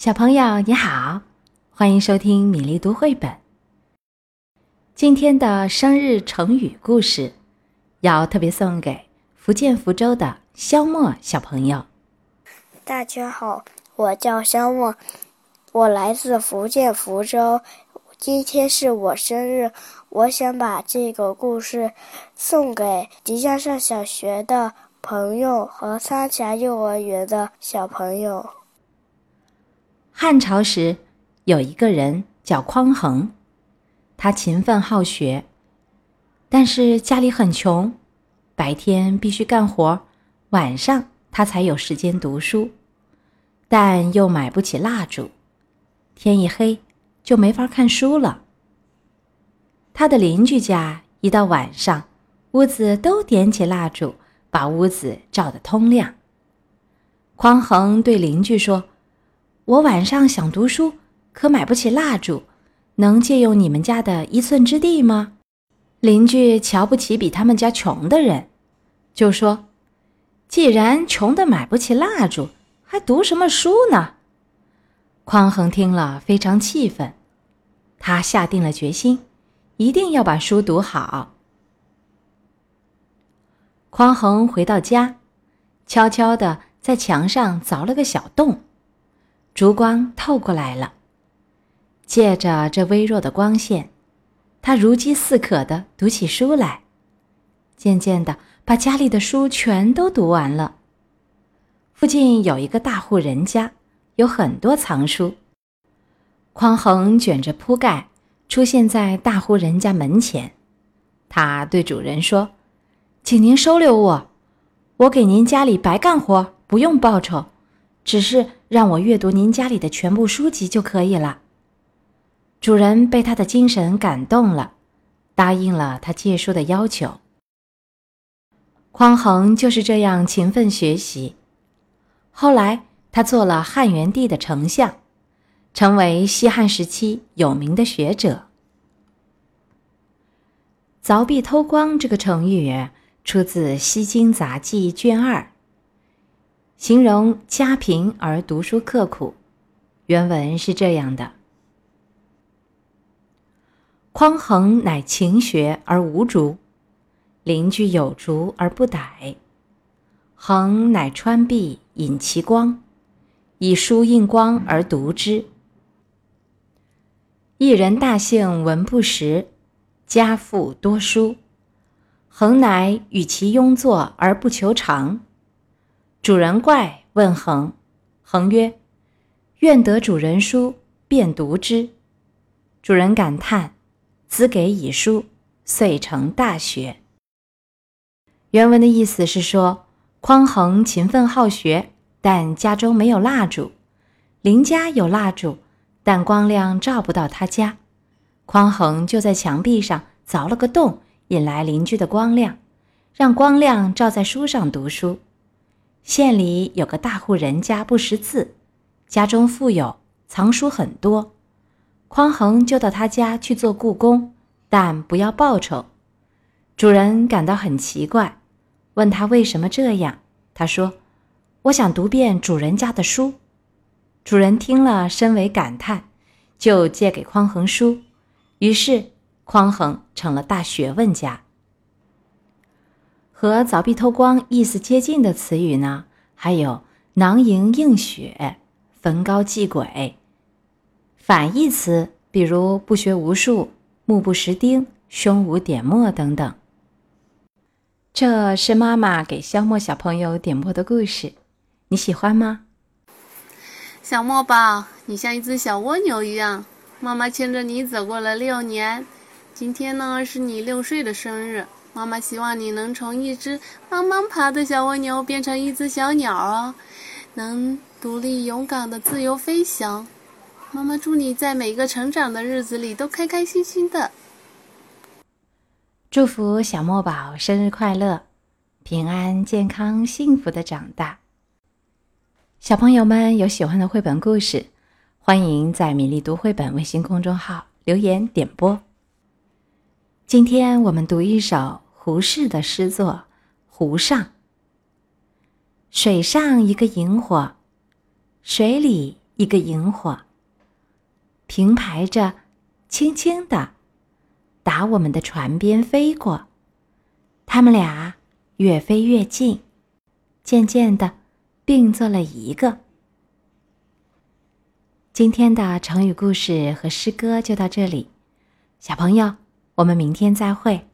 小朋友你好，欢迎收听米粒读绘本。今天的生日成语故事，要特别送给福建福州的肖莫小朋友。大家好，我叫肖莫，我来自福建福州，今天是我生日，我想把这个故事送给即将上小学的朋友和参加幼儿园的小朋友。汉朝时，有一个人叫匡衡，他勤奋好学，但是家里很穷，白天必须干活，晚上他才有时间读书，但又买不起蜡烛，天一黑就没法看书了。他的邻居家一到晚上，屋子都点起蜡烛，把屋子照得通亮。匡衡对邻居说。我晚上想读书，可买不起蜡烛，能借用你们家的一寸之地吗？邻居瞧不起比他们家穷的人，就说：“既然穷的买不起蜡烛，还读什么书呢？”匡衡听了非常气愤，他下定了决心，一定要把书读好。匡衡回到家，悄悄地在墙上凿了个小洞。烛光透过来了，借着这微弱的光线，他如饥似渴地读起书来，渐渐地把家里的书全都读完了。附近有一个大户人家，有很多藏书。匡衡卷着铺盖出现在大户人家门前，他对主人说：“请您收留我，我给您家里白干活，不用报酬。”只是让我阅读您家里的全部书籍就可以了。主人被他的精神感动了，答应了他借书的要求。匡衡就是这样勤奋学习，后来他做了汉元帝的丞相，成为西汉时期有名的学者。凿壁偷光这个成语出自《西京杂记》卷二。形容家贫而读书刻苦，原文是这样的：匡衡乃勤学而无竹，邻居有竹而不逮。衡乃穿壁引其光，以书映光而读之。一人大幸文不识，家富多书。衡乃与其庸作而不求长。主人怪问恒，恒曰：“愿得主人书，便读之。”主人感叹：“子给以书，遂成大学。”原文的意思是说，匡衡勤奋好学，但家中没有蜡烛；邻家有蜡烛，但光亮照不到他家。匡衡就在墙壁上凿了个洞，引来邻居的光亮，让光亮照在书上读书。县里有个大户人家不识字，家中富有，藏书很多。匡衡就到他家去做故宫，但不要报酬。主人感到很奇怪，问他为什么这样。他说：“我想读遍主人家的书。”主人听了深为感叹，就借给匡衡书。于是匡衡成了大学问家。和凿壁偷光意思接近的词语呢，还有囊萤映雪、焚高祭鬼。反义词比如不学无术、目不识丁、胸无点墨等等。这是妈妈给肖莫小朋友点播的故事，你喜欢吗？小莫宝，你像一只小蜗牛一样，妈妈牵着你走过了六年，今天呢是你六岁的生日。妈妈希望你能从一只慢慢爬的小蜗牛变成一只小鸟哦，能独立勇敢的自由飞翔。妈妈祝你在每个成长的日子里都开开心心的。祝福小墨宝生日快乐，平安健康幸福的长大。小朋友们有喜欢的绘本故事，欢迎在米粒读绘本微信公众号留言点播。今天我们读一首胡适的诗作《湖上》。水上一个萤火，水里一个萤火，平排着，轻轻的，打我们的船边飞过。他们俩越飞越近，渐渐的并作了一个。今天的成语故事和诗歌就到这里，小朋友，我们明天再会。